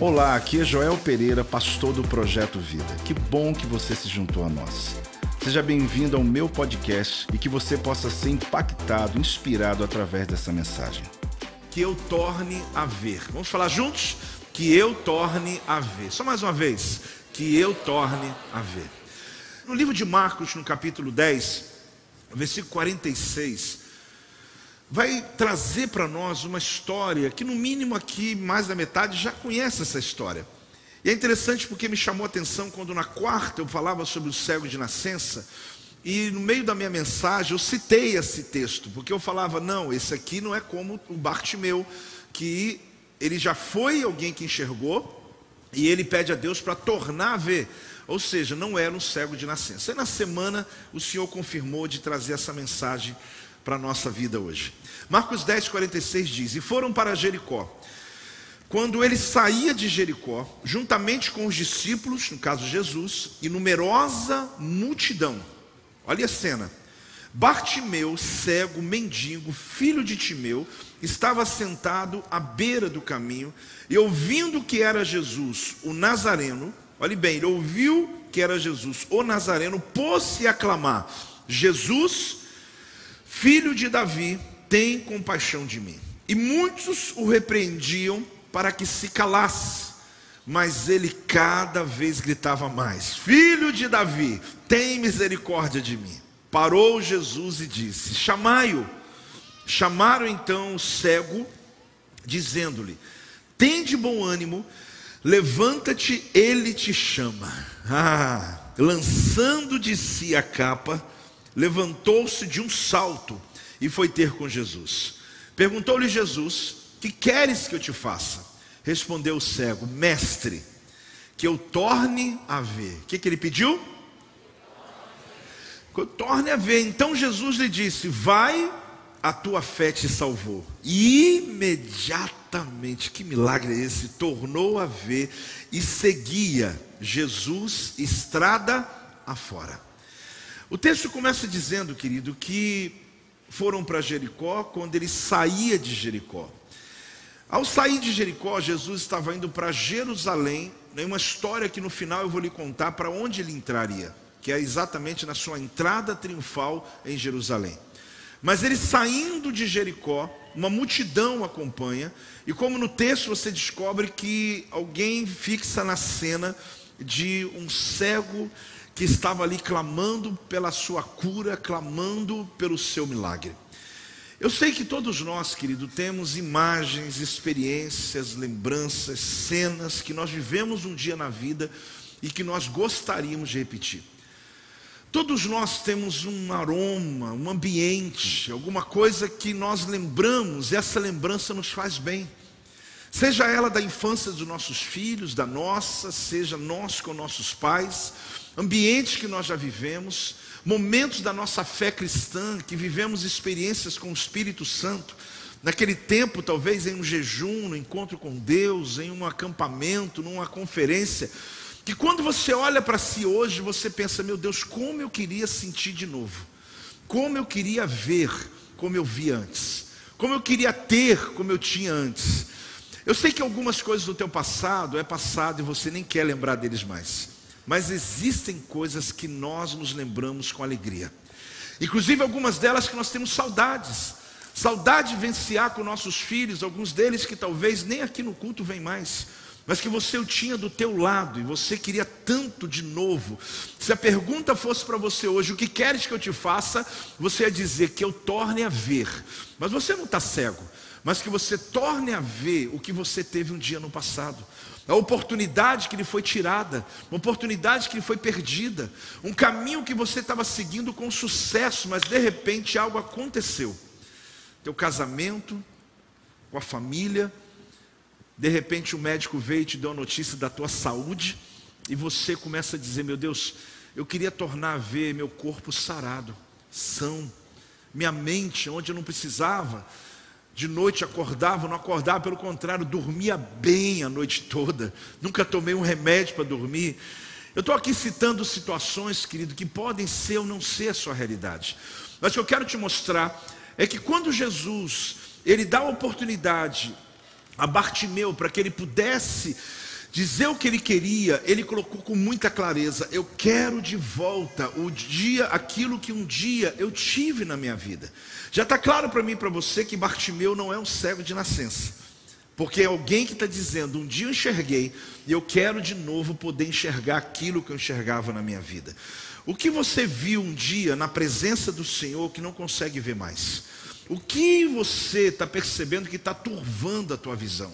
Olá, aqui é Joel Pereira, pastor do Projeto Vida. Que bom que você se juntou a nós. Seja bem-vindo ao meu podcast e que você possa ser impactado, inspirado através dessa mensagem. Que eu torne a ver. Vamos falar juntos? Que eu torne a ver. Só mais uma vez. Que eu torne a ver. No livro de Marcos, no capítulo 10, versículo 46, vai trazer para nós uma história que, no mínimo, aqui mais da metade já conhece essa história. E é interessante porque me chamou a atenção quando na quarta eu falava sobre o cego de nascença, e no meio da minha mensagem eu citei esse texto, porque eu falava: não, esse aqui não é como o Bartimeu, que ele já foi alguém que enxergou, e ele pede a Deus para tornar a ver. Ou seja, não era um cego de nascença. E na semana o Senhor confirmou de trazer essa mensagem para a nossa vida hoje. Marcos 10, 46 diz: E foram para Jericó. Quando ele saía de Jericó, juntamente com os discípulos, no caso Jesus, e numerosa multidão, olha a cena. Bartimeu, cego, mendigo, filho de Timeu, estava sentado à beira do caminho e ouvindo que era Jesus, o Nazareno, olhe bem, ele ouviu que era Jesus, o Nazareno, pôs-se a clamar: Jesus, filho de Davi, tem compaixão de mim. E muitos o repreendiam para que se calasse, mas ele cada vez gritava mais: Filho de Davi, tem misericórdia de mim. Parou Jesus e disse: Chamai-o. Chamaram então o cego, dizendo-lhe: Tem de bom ânimo, levanta-te, ele te chama. Ah, lançando de si a capa, levantou-se de um salto e foi ter com Jesus. Perguntou-lhe Jesus: Que queres que eu te faça? Respondeu o cego: Mestre, que eu torne a ver. O que, que ele pediu? Que eu torne a ver. Então Jesus lhe disse: Vai, a tua fé te salvou. E imediatamente, que milagre é esse? Tornou a ver e seguia Jesus estrada afora. O texto começa dizendo, querido, que foram para Jericó quando ele saía de Jericó. Ao sair de Jericó, Jesus estava indo para Jerusalém, em uma história que no final eu vou lhe contar para onde ele entraria, que é exatamente na sua entrada triunfal em Jerusalém. Mas ele saindo de Jericó, uma multidão acompanha, e como no texto você descobre que alguém fixa na cena de um cego que estava ali clamando pela sua cura, clamando pelo seu milagre. Eu sei que todos nós, querido, temos imagens, experiências, lembranças, cenas que nós vivemos um dia na vida e que nós gostaríamos de repetir. Todos nós temos um aroma, um ambiente, alguma coisa que nós lembramos e essa lembrança nos faz bem. Seja ela da infância dos nossos filhos, da nossa, seja nós com nossos pais, ambientes que nós já vivemos, momentos da nossa fé cristã, que vivemos experiências com o Espírito Santo, naquele tempo, talvez em um jejum, no encontro com Deus, em um acampamento, numa conferência, que quando você olha para si hoje, você pensa: meu Deus, como eu queria sentir de novo, como eu queria ver como eu vi antes, como eu queria ter como eu tinha antes. Eu sei que algumas coisas do teu passado é passado e você nem quer lembrar deles mais. Mas existem coisas que nós nos lembramos com alegria. Inclusive algumas delas que nós temos saudades. Saudade de vivenciar com nossos filhos, alguns deles que talvez nem aqui no culto vem mais, mas que você o tinha do teu lado e você queria tanto de novo. Se a pergunta fosse para você hoje, o que queres que eu te faça? Você ia dizer que eu torne a ver. Mas você não está cego, mas que você torne a ver o que você teve um dia no passado a oportunidade que lhe foi tirada, uma oportunidade que lhe foi perdida, um caminho que você estava seguindo com sucesso, mas de repente algo aconteceu. Teu casamento, com a família, de repente o médico veio e te deu a notícia da tua saúde, e você começa a dizer: Meu Deus, eu queria tornar a ver meu corpo sarado, são, minha mente onde eu não precisava de noite acordava, não acordava, pelo contrário, dormia bem a noite toda. Nunca tomei um remédio para dormir. Eu estou aqui citando situações, querido, que podem ser ou não ser a sua realidade. Mas o que eu quero te mostrar é que quando Jesus, ele dá a oportunidade a Bartimeu para que ele pudesse dizer o que ele queria, ele colocou com muita clareza: eu quero de volta o dia, aquilo que um dia eu tive na minha vida. Já está claro para mim e para você que Bartimeu não é um cego de nascença. Porque é alguém que está dizendo: um dia eu enxerguei e eu quero de novo poder enxergar aquilo que eu enxergava na minha vida. O que você viu um dia na presença do Senhor que não consegue ver mais? O que você está percebendo que está turvando a tua visão?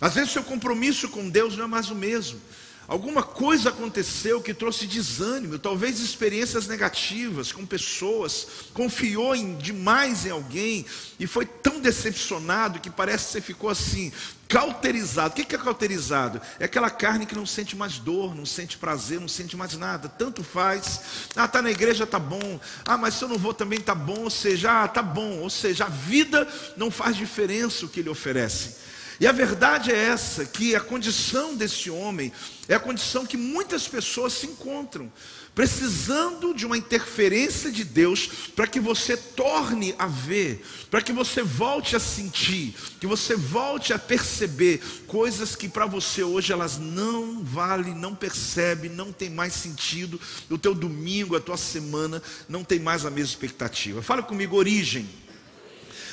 Às vezes seu compromisso com Deus não é mais o mesmo. Alguma coisa aconteceu que trouxe desânimo, talvez experiências negativas com pessoas, confiou em, demais em alguém e foi tão decepcionado que parece que você ficou assim, cauterizado. O que é cauterizado? É aquela carne que não sente mais dor, não sente prazer, não sente mais nada, tanto faz. Ah, tá na igreja, tá bom. Ah, mas se eu não vou também tá bom, ou seja, ah, tá bom, ou seja, a vida não faz diferença o que ele oferece. E a verdade é essa: que a condição desse homem é a condição que muitas pessoas se encontram, precisando de uma interferência de Deus para que você torne a ver, para que você volte a sentir, que você volte a perceber coisas que para você hoje elas não valem, não percebe, não tem mais sentido. O teu domingo, a tua semana não tem mais a mesma expectativa. Fala comigo, origem.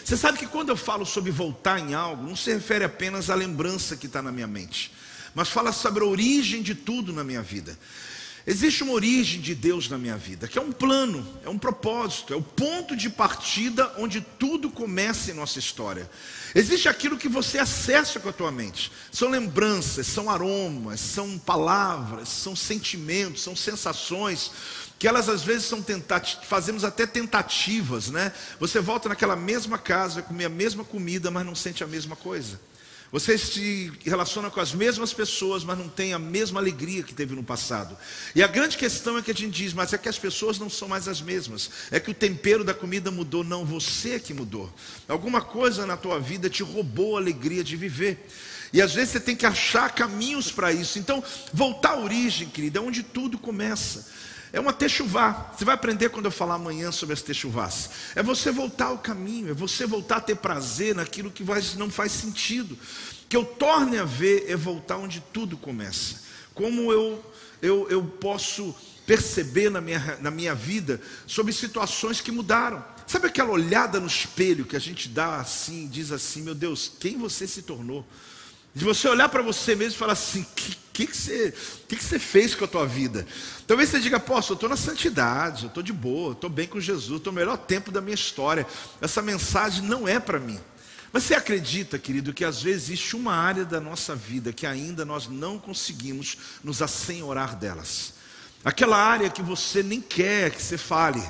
Você sabe que quando eu falo sobre voltar em algo, não se refere apenas à lembrança que está na minha mente, mas fala sobre a origem de tudo na minha vida. Existe uma origem de Deus na minha vida, que é um plano, é um propósito, é o ponto de partida onde tudo começa em nossa história. Existe aquilo que você acessa com a tua mente. São lembranças, são aromas, são palavras, são sentimentos, são sensações, que elas às vezes são tentativas, fazemos até tentativas, né? Você volta naquela mesma casa, comer a mesma comida, mas não sente a mesma coisa. Você se relaciona com as mesmas pessoas, mas não tem a mesma alegria que teve no passado. E a grande questão é que a gente diz, mas é que as pessoas não são mais as mesmas. É que o tempero da comida mudou, não, você que mudou. Alguma coisa na tua vida te roubou a alegria de viver. E às vezes você tem que achar caminhos para isso. Então, voltar à origem, querida, é onde tudo começa. É uma techuvá. Você vai aprender quando eu falar amanhã sobre as techuvás. É você voltar ao caminho, é você voltar a ter prazer naquilo que não faz sentido. Que eu torne a ver é voltar onde tudo começa. Como eu, eu, eu posso perceber na minha, na minha vida sobre situações que mudaram. Sabe aquela olhada no espelho que a gente dá assim, diz assim: Meu Deus, quem você se tornou? De você olhar para você mesmo e falar assim: que que, que, você, que, que você fez com a tua vida? Talvez você diga, posso, eu estou na santidade, eu estou de boa, estou bem com Jesus, estou no melhor tempo da minha história. Essa mensagem não é para mim. Mas você acredita, querido, que às vezes existe uma área da nossa vida que ainda nós não conseguimos nos assenhorar delas? Aquela área que você nem quer que você fale,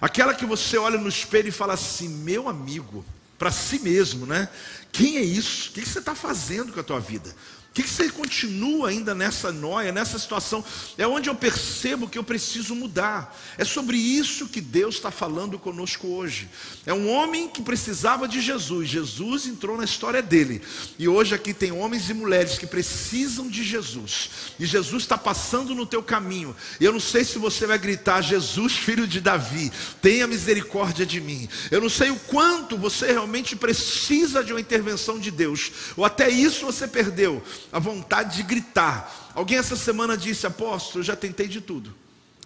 aquela que você olha no espelho e fala assim: meu amigo, para si mesmo, né? Quem é isso? O que você está fazendo com a tua vida? Que, que você continua ainda nessa noia, nessa situação? É onde eu percebo que eu preciso mudar. É sobre isso que Deus está falando conosco hoje. É um homem que precisava de Jesus. Jesus entrou na história dele. E hoje aqui tem homens e mulheres que precisam de Jesus. E Jesus está passando no teu caminho. Eu não sei se você vai gritar: Jesus, filho de Davi, tenha misericórdia de mim. Eu não sei o quanto você realmente precisa de uma intervenção de Deus. Ou até isso você perdeu a vontade de gritar. Alguém essa semana disse: Apóstolo, eu já tentei de tudo.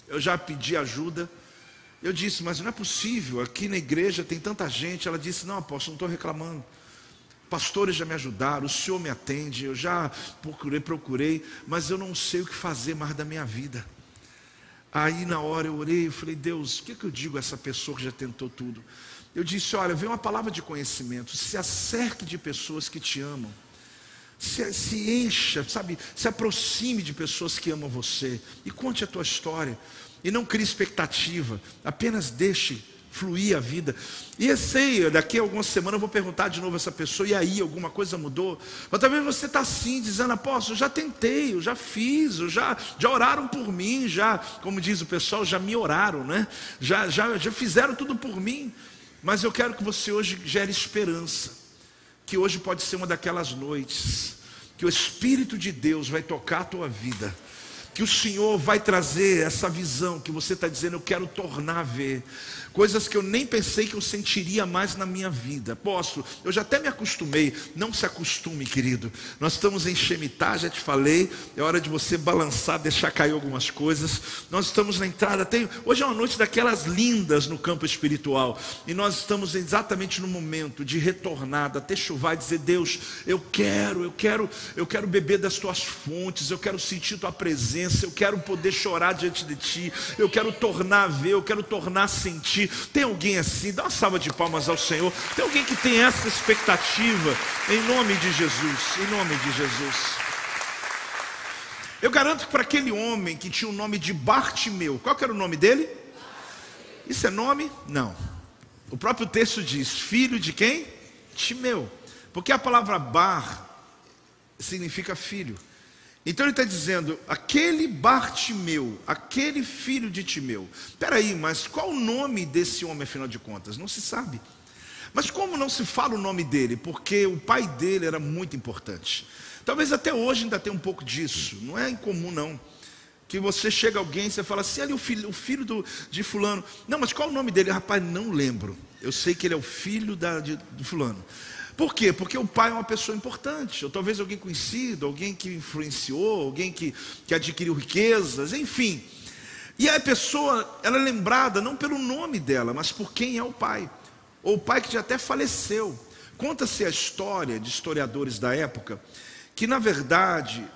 Eu já pedi ajuda. Eu disse, mas não é possível, aqui na igreja tem tanta gente. Ela disse: Não, apóstolo, não estou reclamando. Pastores já me ajudaram, o senhor me atende, eu já procurei, procurei, mas eu não sei o que fazer mais da minha vida. Aí na hora eu orei, eu falei, Deus, o que, que eu digo a essa pessoa que já tentou tudo? Eu disse, olha, vem uma palavra de conhecimento, se acerque de pessoas que te amam se, se encha, sabe, se aproxime de pessoas que amam você e conte a tua história. E não crie expectativa, apenas deixe fluir a vida. E eu sei, daqui a algumas semanas eu vou perguntar de novo a essa pessoa, e aí, alguma coisa mudou? Mas talvez você está assim, dizendo, apóstolo, eu já tentei, eu já fiz, eu já, já oraram por mim, já, como diz o pessoal, já me oraram, né? Já, já, já fizeram tudo por mim. Mas eu quero que você hoje gere esperança que hoje pode ser uma daquelas noites que o Espírito de Deus vai tocar a tua vida que o Senhor vai trazer essa visão que você está dizendo, eu quero tornar a ver coisas que eu nem pensei que eu sentiria mais na minha vida. Posso, eu já até me acostumei. Não se acostume, querido. Nós estamos em Shemitah, já te falei. É hora de você balançar, deixar cair algumas coisas. Nós estamos na entrada. Tem, hoje é uma noite daquelas lindas no campo espiritual. E nós estamos exatamente no momento de retornada, até chuvar e dizer: Deus, eu quero, eu quero, eu quero beber das tuas fontes, eu quero sentir tua presença, eu quero poder chorar diante de ti, eu quero tornar a ver, eu quero tornar a sentir. Tem alguém assim? Dá uma salva de palmas ao Senhor. Tem alguém que tem essa expectativa? Em nome de Jesus. Em nome de Jesus. Eu garanto que para aquele homem que tinha o nome de Bartimeu, qual era o nome dele? Isso é nome? Não. O próprio texto diz: filho de quem? Timeu. Porque a palavra bar significa filho. Então ele está dizendo, aquele Bartimeu, aquele filho de Timeu. Peraí, mas qual o nome desse homem, afinal de contas? Não se sabe. Mas como não se fala o nome dele? Porque o pai dele era muito importante. Talvez até hoje ainda tenha um pouco disso. Não é incomum, não. Que você chega alguém e você fala assim, ali o filho, o filho do, de fulano. Não, mas qual o nome dele? Rapaz, não lembro. Eu sei que ele é o filho da, de, de fulano. Por quê? Porque o pai é uma pessoa importante, ou talvez alguém conhecido, alguém que influenciou, alguém que, que adquiriu riquezas, enfim. E a pessoa, ela é lembrada não pelo nome dela, mas por quem é o pai. Ou o pai que já até faleceu. Conta-se a história de historiadores da época, que na verdade,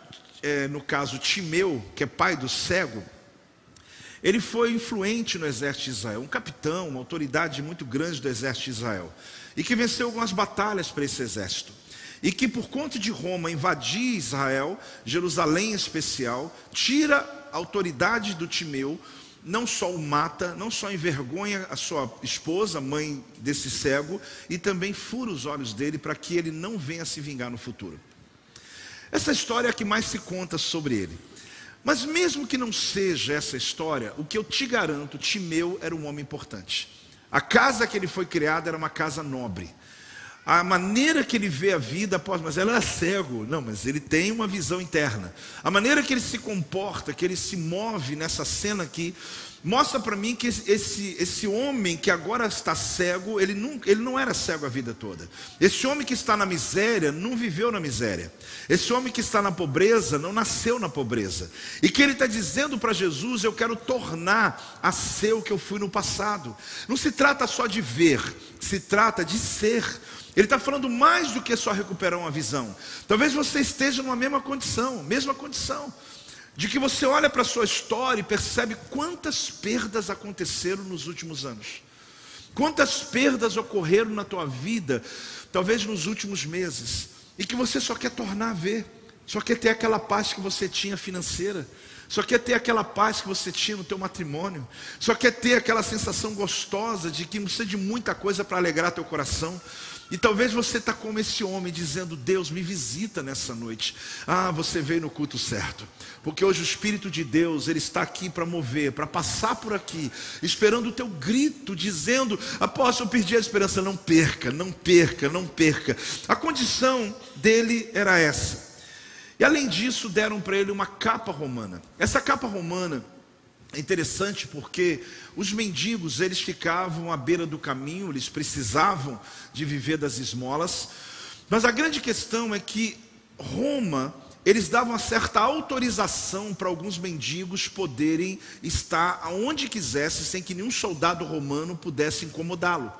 é, no caso Timeu, que é pai do cego, ele foi influente no exército de Israel, um capitão, uma autoridade muito grande do exército de Israel e que venceu algumas batalhas para esse exército. E que por conta de Roma invadir Israel, Jerusalém em especial, tira a autoridade do Timeu, não só o mata, não só envergonha a sua esposa, mãe desse cego, e também fura os olhos dele para que ele não venha se vingar no futuro. Essa história é a que mais se conta sobre ele. Mas mesmo que não seja essa história, o que eu te garanto, Timeu era um homem importante. A casa que ele foi criado era uma casa nobre. A maneira que ele vê a vida, após, mas ele é cego, não, mas ele tem uma visão interna. A maneira que ele se comporta, que ele se move nessa cena aqui, mostra para mim que esse, esse homem que agora está cego, ele não, ele não era cego a vida toda. Esse homem que está na miséria, não viveu na miséria. Esse homem que está na pobreza, não nasceu na pobreza. E que ele está dizendo para Jesus: Eu quero tornar a ser o que eu fui no passado. Não se trata só de ver, se trata de ser. Ele está falando mais do que só recuperar uma visão. Talvez você esteja numa mesma condição, mesma condição de que você olha para a sua história e percebe quantas perdas aconteceram nos últimos anos. Quantas perdas ocorreram na tua vida, talvez nos últimos meses, e que você só quer tornar a ver, só quer ter aquela paz que você tinha financeira, só quer ter aquela paz que você tinha no teu matrimônio, só quer ter aquela sensação gostosa de que não precisa de muita coisa para alegrar teu coração, e talvez você está como esse homem dizendo: Deus, me visita nessa noite. Ah, você veio no culto certo. Porque hoje o Espírito de Deus, ele está aqui para mover, para passar por aqui, esperando o teu grito, dizendo: Apóstolo, eu perdi a esperança. Não perca, não perca, não perca. A condição dele era essa. E além disso, deram para ele uma capa romana. Essa capa romana é interessante porque os mendigos, eles ficavam à beira do caminho, eles precisavam de viver das esmolas. Mas a grande questão é que Roma, eles davam uma certa autorização para alguns mendigos poderem estar aonde quisesse, sem que nenhum soldado romano pudesse incomodá-lo.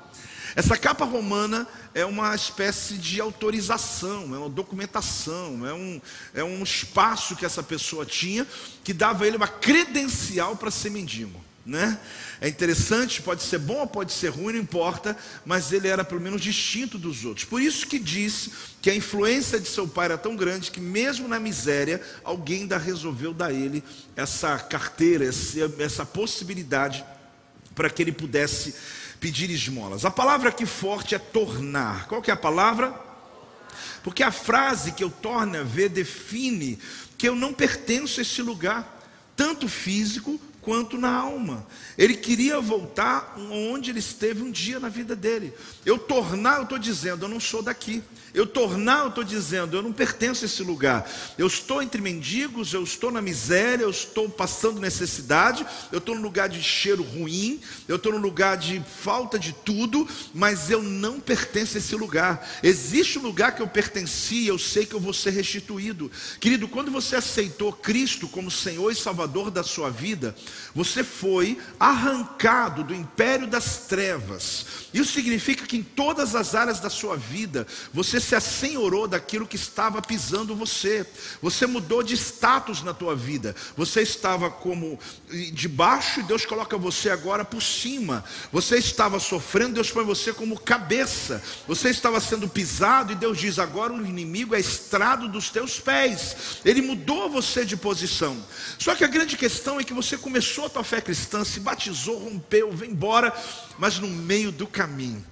Essa capa romana é uma espécie de autorização, é uma documentação, é um, é um espaço que essa pessoa tinha que dava a ele uma credencial para ser mendigo. Né? É interessante, pode ser bom pode ser ruim, não importa, mas ele era pelo menos distinto dos outros. Por isso que diz que a influência de seu pai era tão grande que mesmo na miséria, alguém ainda resolveu dar a ele essa carteira, essa possibilidade para que ele pudesse pedir esmolas. A palavra aqui forte é tornar. Qual que é a palavra? Porque a frase que eu torno a ver define que eu não pertenço a esse lugar, tanto físico quanto na alma. Ele queria voltar onde ele esteve um dia na vida dele. Eu tornar, eu estou dizendo, eu não sou daqui. Eu tornar, eu estou dizendo, eu não pertenço a esse lugar. Eu estou entre mendigos, eu estou na miséria, eu estou passando necessidade, eu estou no lugar de cheiro ruim, eu estou no lugar de falta de tudo, mas eu não pertenço a esse lugar. Existe um lugar que eu pertenci, eu sei que eu vou ser restituído. Querido, quando você aceitou Cristo como Senhor e Salvador da sua vida, você foi arrancado do império das trevas. Isso significa que em todas as áreas da sua vida, você se assenhorou daquilo que estava pisando você. Você mudou de status na tua vida. Você estava como de baixo e Deus coloca você agora por cima. Você estava sofrendo, Deus põe você como cabeça. Você estava sendo pisado e Deus diz: agora o inimigo é estrado dos teus pés. Ele mudou você de posição. Só que a grande questão é que você começou a tua fé cristã, se batizou, rompeu, veio embora, mas no meio do caminho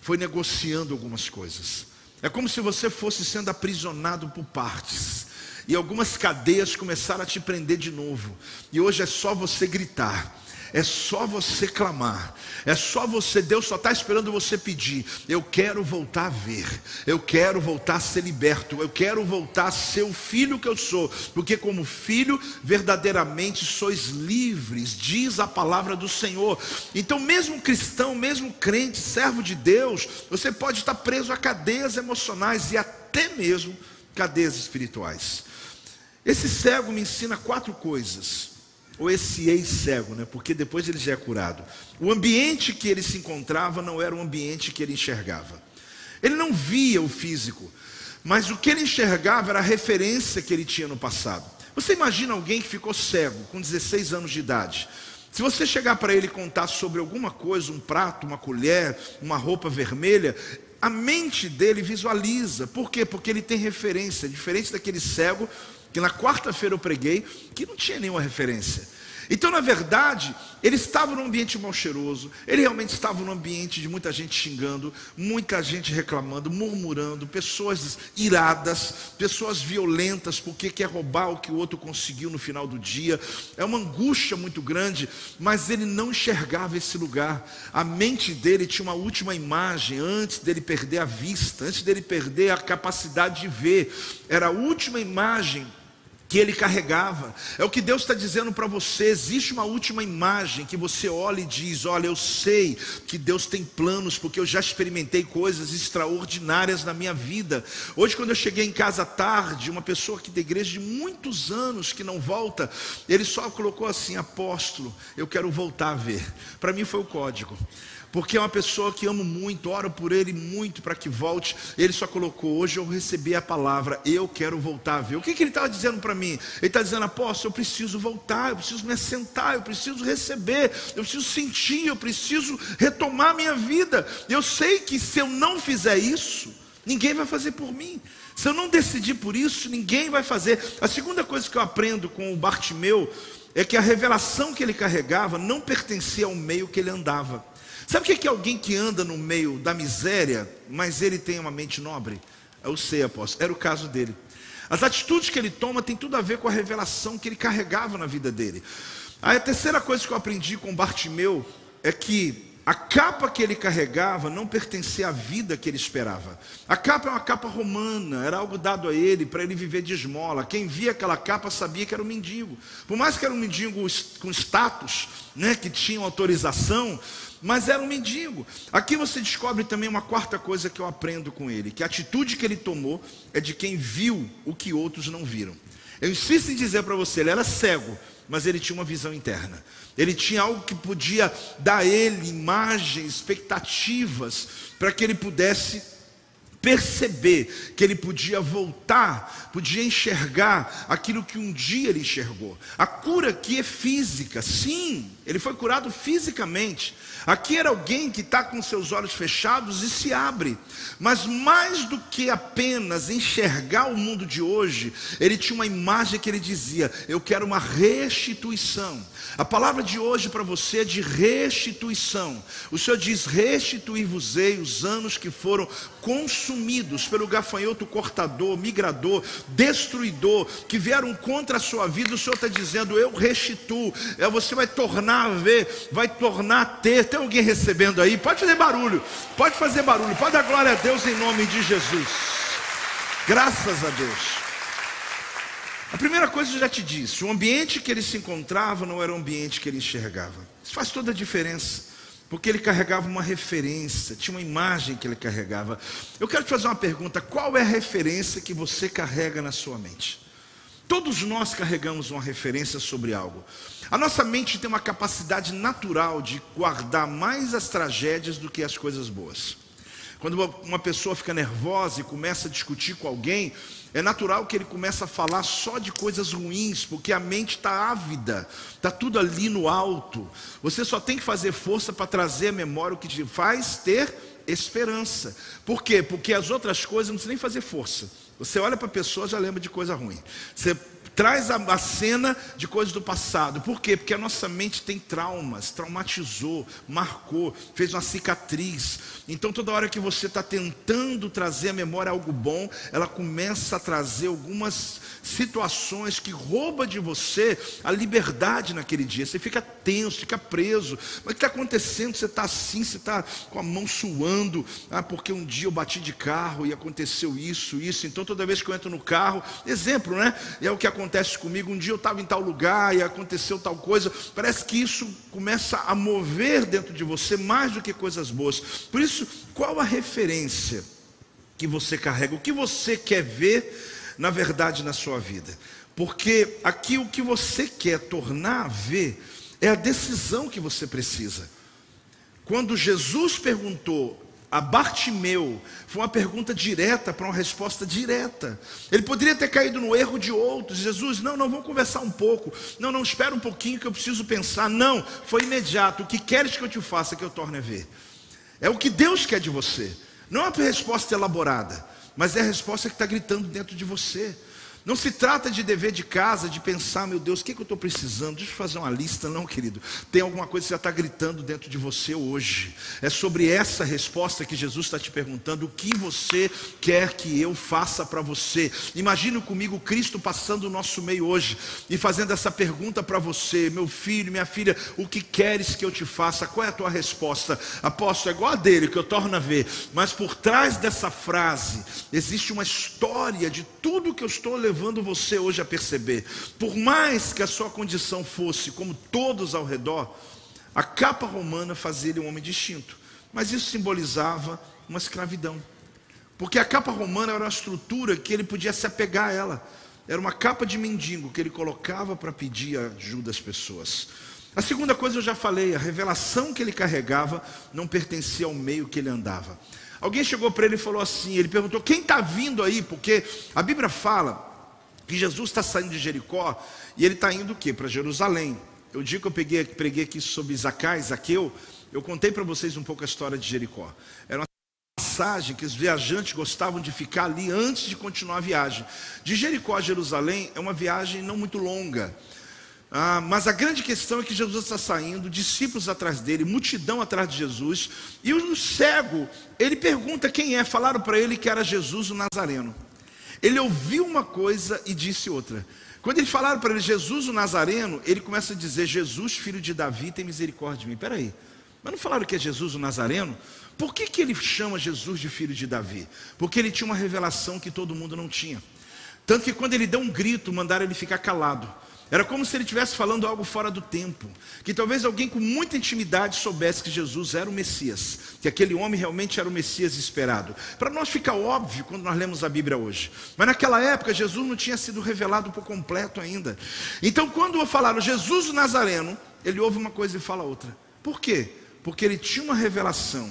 foi negociando algumas coisas. É como se você fosse sendo aprisionado por partes. E algumas cadeias começaram a te prender de novo. E hoje é só você gritar. É só você clamar. É só você, Deus só está esperando você pedir. Eu quero voltar a ver. Eu quero voltar a ser liberto. Eu quero voltar a ser o filho que eu sou. Porque, como filho, verdadeiramente sois livres, diz a palavra do Senhor. Então, mesmo cristão, mesmo crente, servo de Deus, você pode estar preso a cadeias emocionais e até mesmo cadeias espirituais. Esse cego me ensina quatro coisas ou esse ex-cego, né? porque depois ele já é curado. O ambiente que ele se encontrava não era o ambiente que ele enxergava. Ele não via o físico, mas o que ele enxergava era a referência que ele tinha no passado. Você imagina alguém que ficou cego com 16 anos de idade. Se você chegar para ele contar sobre alguma coisa, um prato, uma colher, uma roupa vermelha, a mente dele visualiza. Por quê? Porque ele tem referência, diferente daquele cego que na quarta-feira eu preguei, que não tinha nenhuma referência. Então, na verdade, ele estava num ambiente mal cheiroso, ele realmente estava num ambiente de muita gente xingando, muita gente reclamando, murmurando, pessoas iradas, pessoas violentas porque quer roubar o que o outro conseguiu no final do dia. É uma angústia muito grande, mas ele não enxergava esse lugar. A mente dele tinha uma última imagem antes dele perder a vista, antes dele perder a capacidade de ver. Era a última imagem que ele carregava. É o que Deus está dizendo para você. Existe uma última imagem que você olha e diz: Olha, eu sei que Deus tem planos, porque eu já experimentei coisas extraordinárias na minha vida. Hoje, quando eu cheguei em casa tarde, uma pessoa aqui da igreja de muitos anos que não volta, ele só colocou assim: Apóstolo, eu quero voltar a ver. Para mim foi o código porque é uma pessoa que amo muito, oro por ele muito para que volte. Ele só colocou: hoje eu recebi a palavra, eu quero voltar a ver. O que, que ele estava dizendo para mim? Ele está dizendo: apóstolo, eu preciso voltar, eu preciso me assentar, eu preciso receber, eu preciso sentir, eu preciso retomar minha vida. Eu sei que se eu não fizer isso, ninguém vai fazer por mim. Se eu não decidir por isso, ninguém vai fazer. A segunda coisa que eu aprendo com o Bartimeu é que a revelação que ele carregava não pertencia ao meio que ele andava. Sabe o que é alguém que anda no meio da miséria, mas ele tem uma mente nobre? Eu sei, apóstolo, era o caso dele. As atitudes que ele toma tem tudo a ver com a revelação que ele carregava na vida dele. Aí a terceira coisa que eu aprendi com Bartimeu é que a capa que ele carregava não pertencia à vida que ele esperava. A capa é uma capa romana, era algo dado a ele para ele viver de esmola. Quem via aquela capa sabia que era um mendigo. Por mais que era um mendigo com status, né, que tinha autorização, mas era um mendigo. Aqui você descobre também uma quarta coisa que eu aprendo com ele: que a atitude que ele tomou é de quem viu o que outros não viram. Eu insisto em dizer para você: ele era cego, mas ele tinha uma visão interna. Ele tinha algo que podia dar a ele imagens, expectativas, para que ele pudesse perceber que ele podia voltar, podia enxergar aquilo que um dia ele enxergou. A cura aqui é física, sim, ele foi curado fisicamente. Aqui era alguém que está com seus olhos fechados e se abre, mas mais do que apenas enxergar o mundo de hoje, ele tinha uma imagem que ele dizia: Eu quero uma restituição. A palavra de hoje para você é de restituição. O Senhor diz: Restituir-vos-ei os anos que foram consumidos pelo gafanhoto cortador, migrador, destruidor, que vieram contra a sua vida, o Senhor está dizendo: Eu restituo. É, você vai tornar a ver, vai tornar a ter. Tem alguém recebendo aí? Pode fazer barulho, pode fazer barulho, pode dar glória a Deus em nome de Jesus. Graças a Deus. A primeira coisa eu já te disse: o ambiente que ele se encontrava não era o ambiente que ele enxergava. Isso faz toda a diferença. Porque ele carregava uma referência, tinha uma imagem que ele carregava. Eu quero te fazer uma pergunta: qual é a referência que você carrega na sua mente? Todos nós carregamos uma referência sobre algo. A nossa mente tem uma capacidade natural de guardar mais as tragédias do que as coisas boas. Quando uma pessoa fica nervosa e começa a discutir com alguém, é natural que ele comece a falar só de coisas ruins, porque a mente está ávida, está tudo ali no alto. Você só tem que fazer força para trazer a memória o que te faz ter esperança. Por quê? Porque as outras coisas não precisa nem fazer força. Você olha para a pessoa já lembra de coisa ruim. Você traz a, a, cena de coisas do passado. Por quê? Porque a nossa mente tem traumas, traumatizou, marcou, fez uma cicatriz. Então, toda hora que você está tentando trazer à memória algo bom, ela começa a trazer algumas situações que rouba de você a liberdade naquele dia. Você fica tenso, fica preso. Mas o que está acontecendo? Você está assim, você está com a mão suando. Ah, porque um dia eu bati de carro e aconteceu isso, isso. Então, toda vez que eu entro no carro, exemplo, né? É o que acontece comigo. Um dia eu estava em tal lugar e aconteceu tal coisa. Parece que isso começa a mover dentro de você mais do que coisas boas. Por isso, qual a referência que você carrega? O que você quer ver? na verdade na sua vida. Porque aqui o que você quer tornar a ver é a decisão que você precisa. Quando Jesus perguntou a Bartimeu, foi uma pergunta direta para uma resposta direta. Ele poderia ter caído no erro de outros. Jesus, não, não, vamos conversar um pouco. Não, não, espera um pouquinho que eu preciso pensar. Não, foi imediato. O que queres que eu te faça que eu torne a ver? É o que Deus quer de você. Não é uma resposta elaborada mas é a resposta que está gritando dentro de você. Não se trata de dever de casa, de pensar, meu Deus, o que, é que eu estou precisando? Deixa eu fazer uma lista, não, querido. Tem alguma coisa que já está gritando dentro de você hoje. É sobre essa resposta que Jesus está te perguntando: o que você quer que eu faça para você? Imagine comigo Cristo passando o nosso meio hoje e fazendo essa pergunta para você, meu filho, minha filha: o que queres que eu te faça? Qual é a tua resposta? Apóstolo, é igual a dele, que eu torno a ver. Mas por trás dessa frase existe uma história de tudo que eu estou levando levando você hoje a perceber, por mais que a sua condição fosse como todos ao redor, a capa romana fazia ele um homem distinto, mas isso simbolizava uma escravidão, porque a capa romana era uma estrutura que ele podia se apegar a ela, era uma capa de mendigo que ele colocava para pedir ajuda às pessoas. A segunda coisa eu já falei, a revelação que ele carregava não pertencia ao meio que ele andava. Alguém chegou para ele e falou assim: ele perguntou, quem está vindo aí? Porque a Bíblia fala que Jesus está saindo de Jericó e ele está indo o quê? Para Jerusalém. Eu digo que eu peguei, preguei aqui sobre Zacai, Zaqueu, eu contei para vocês um pouco a história de Jericó. Era uma passagem que os viajantes gostavam de ficar ali antes de continuar a viagem. De Jericó a Jerusalém é uma viagem não muito longa. Ah, mas a grande questão é que Jesus está saindo, discípulos atrás dele, multidão atrás de Jesus, e o cego, ele pergunta quem é. Falaram para ele que era Jesus o Nazareno. Ele ouviu uma coisa e disse outra. Quando eles falaram para ele, Jesus o Nazareno, ele começa a dizer, Jesus, filho de Davi, tem misericórdia de mim. Peraí, mas não falaram que é Jesus o Nazareno? Por que, que ele chama Jesus de filho de Davi? Porque ele tinha uma revelação que todo mundo não tinha. Tanto que quando ele deu um grito, mandaram ele ficar calado. Era como se ele estivesse falando algo fora do tempo. Que talvez alguém com muita intimidade soubesse que Jesus era o Messias, que aquele homem realmente era o Messias esperado. Para nós fica óbvio quando nós lemos a Bíblia hoje. Mas naquela época Jesus não tinha sido revelado por completo ainda. Então quando falaram Jesus o Nazareno, ele ouve uma coisa e fala outra. Por quê? Porque ele tinha uma revelação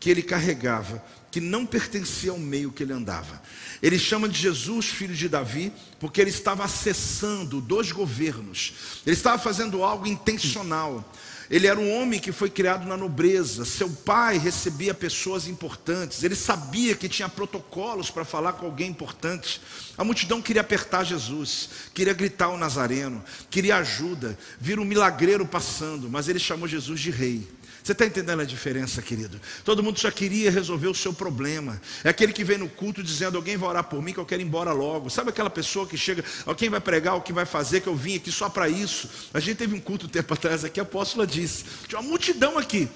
que ele carregava que não pertencia ao meio que ele andava. Ele chama de Jesus, filho de Davi, porque ele estava acessando dois governos. Ele estava fazendo algo intencional. Ele era um homem que foi criado na nobreza. Seu pai recebia pessoas importantes. Ele sabia que tinha protocolos para falar com alguém importante. A multidão queria apertar Jesus, queria gritar o Nazareno, queria ajuda, vir um milagreiro passando, mas ele chamou Jesus de rei. Você está entendendo a diferença, querido? Todo mundo já queria resolver o seu problema. É aquele que vem no culto dizendo: Alguém vai orar por mim que eu quero ir embora logo. Sabe aquela pessoa que chega, alguém vai pregar, o que vai fazer, que eu vim aqui só para isso. A gente teve um culto um tempo atrás aqui, a apóstola disse: Tinha uma multidão aqui.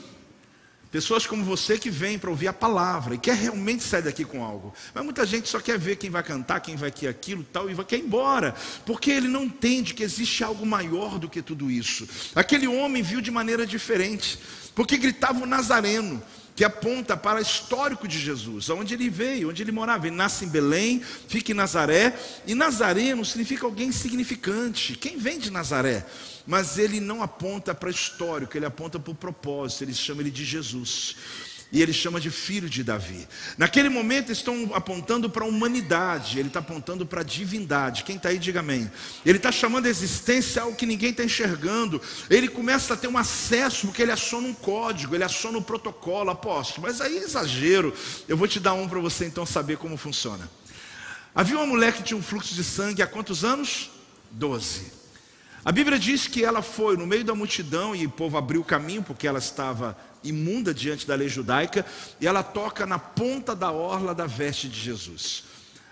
Pessoas como você que vêm para ouvir a palavra e quer realmente sair daqui com algo. Mas muita gente só quer ver quem vai cantar, quem vai aqui, aquilo, tal, e vai quer ir embora. Porque ele não entende que existe algo maior do que tudo isso. Aquele homem viu de maneira diferente. Porque gritava o Nazareno, que aponta para o histórico de Jesus, onde ele veio, onde ele morava. Ele nasce em Belém, fica em Nazaré, e Nazareno significa alguém significante. Quem vem de Nazaré? mas ele não aponta para histórico, ele aponta para o propósito, ele chama ele de Jesus. E ele chama de filho de Davi. Naquele momento estão apontando para a humanidade, ele está apontando para a divindade. Quem está aí, diga amém. Ele está chamando a existência algo que ninguém está enxergando. Ele começa a ter um acesso, porque ele aciona um código, ele aciona um protocolo, apóstolo. Mas aí é exagero. Eu vou te dar um para você então saber como funciona. Havia uma mulher que tinha um fluxo de sangue há quantos anos? Doze. A Bíblia diz que ela foi no meio da multidão e o povo abriu o caminho porque ela estava imunda diante da lei judaica e ela toca na ponta da orla da veste de Jesus.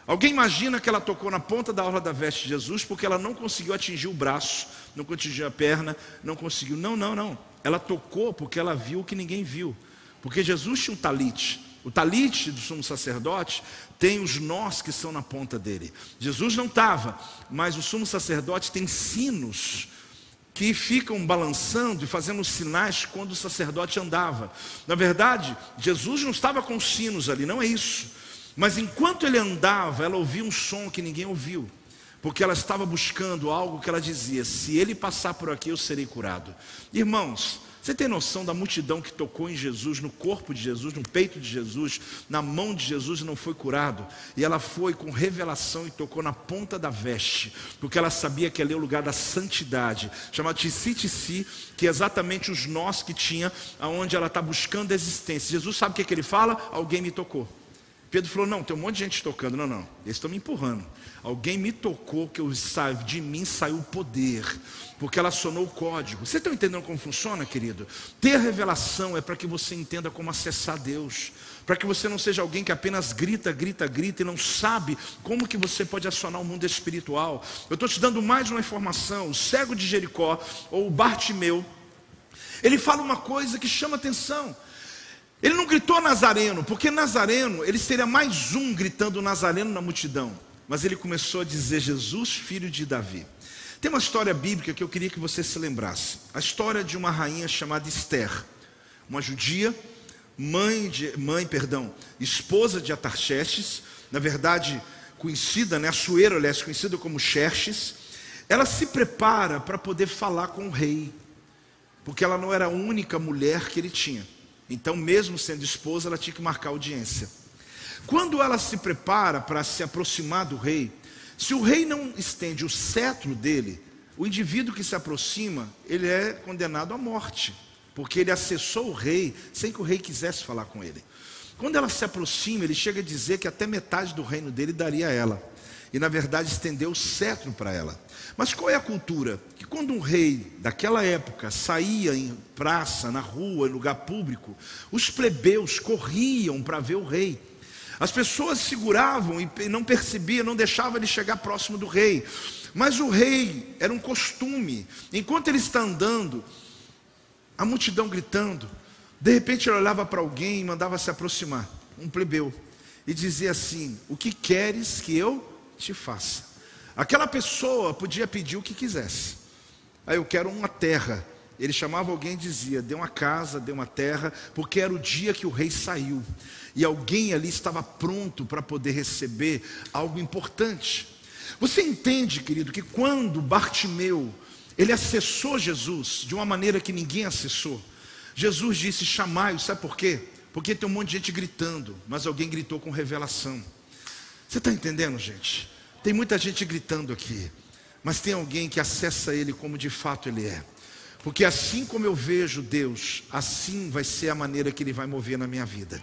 Alguém imagina que ela tocou na ponta da orla da veste de Jesus porque ela não conseguiu atingir o braço, não conseguiu a perna, não conseguiu. Não, não, não. Ela tocou porque ela viu o que ninguém viu. Porque Jesus tinha um talite. O talite do sumo sacerdote tem os nós que são na ponta dele. Jesus não estava, mas o sumo sacerdote tem sinos que ficam balançando e fazendo sinais quando o sacerdote andava. Na verdade, Jesus não estava com sinos ali, não é isso. Mas enquanto ele andava, ela ouvia um som que ninguém ouviu. Porque ela estava buscando algo que ela dizia: se ele passar por aqui, eu serei curado. Irmãos, você tem noção da multidão que tocou em Jesus, no corpo de Jesus, no peito de Jesus, na mão de Jesus e não foi curado? E ela foi com revelação e tocou na ponta da veste, porque ela sabia que ali é o lugar da santidade, chamado Tissi que é exatamente os nós que tinha, aonde ela está buscando a existência. Jesus sabe o que, é que ele fala? Alguém me tocou. Pedro falou: Não, tem um monte de gente tocando. Não, não, eles estão me empurrando. Alguém me tocou, que eu de mim saiu o poder, porque ela acionou o código. Você está entendendo como funciona, querido? Ter revelação é para que você entenda como acessar Deus, para que você não seja alguém que apenas grita, grita, grita e não sabe como que você pode acionar o mundo espiritual. Eu estou te dando mais uma informação: o cego de Jericó, ou o Bartimeu, ele fala uma coisa que chama atenção. Ele não gritou Nazareno, porque Nazareno, ele seria mais um gritando Nazareno na multidão. Mas ele começou a dizer Jesus, filho de Davi. Tem uma história bíblica que eu queria que você se lembrasse. A história de uma rainha chamada Esther, uma judia, mãe de mãe, perdão, esposa de Atarxerxes, na verdade conhecida, né, Assuero, aliás, conhecida como Xerxes. Ela se prepara para poder falar com o rei, porque ela não era a única mulher que ele tinha. Então, mesmo sendo esposa, ela tinha que marcar audiência. Quando ela se prepara para se aproximar do rei, se o rei não estende o cetro dele, o indivíduo que se aproxima, ele é condenado à morte, porque ele acessou o rei sem que o rei quisesse falar com ele. Quando ela se aproxima, ele chega a dizer que até metade do reino dele daria a ela. E na verdade estendeu o cetro para ela. Mas qual é a cultura? Que quando um rei daquela época saía em praça, na rua, em lugar público, os plebeus corriam para ver o rei. As pessoas seguravam e não percebiam, não deixavam ele chegar próximo do rei. Mas o rei era um costume. Enquanto ele está andando, a multidão gritando, de repente ele olhava para alguém e mandava se aproximar, um plebeu, e dizia assim: O que queres que eu te faça? Aquela pessoa podia pedir o que quisesse. Aí ah, eu quero uma terra. Ele chamava alguém e dizia: dê uma casa, dê uma terra, porque era o dia que o rei saiu. E alguém ali estava pronto para poder receber algo importante. Você entende, querido, que quando Bartimeu ele acessou Jesus de uma maneira que ninguém acessou, Jesus disse: chamai-o, sabe por quê? Porque tem um monte de gente gritando, mas alguém gritou com revelação. Você está entendendo, gente? Tem muita gente gritando aqui, mas tem alguém que acessa Ele como de fato Ele é. Porque assim como eu vejo Deus, assim vai ser a maneira que Ele vai mover na minha vida.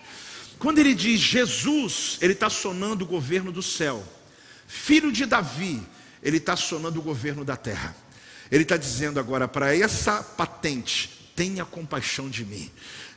Quando Ele diz Jesus, Ele está sonando o governo do céu. Filho de Davi, Ele está sonando o governo da terra. Ele está dizendo agora para essa patente, tenha compaixão de mim.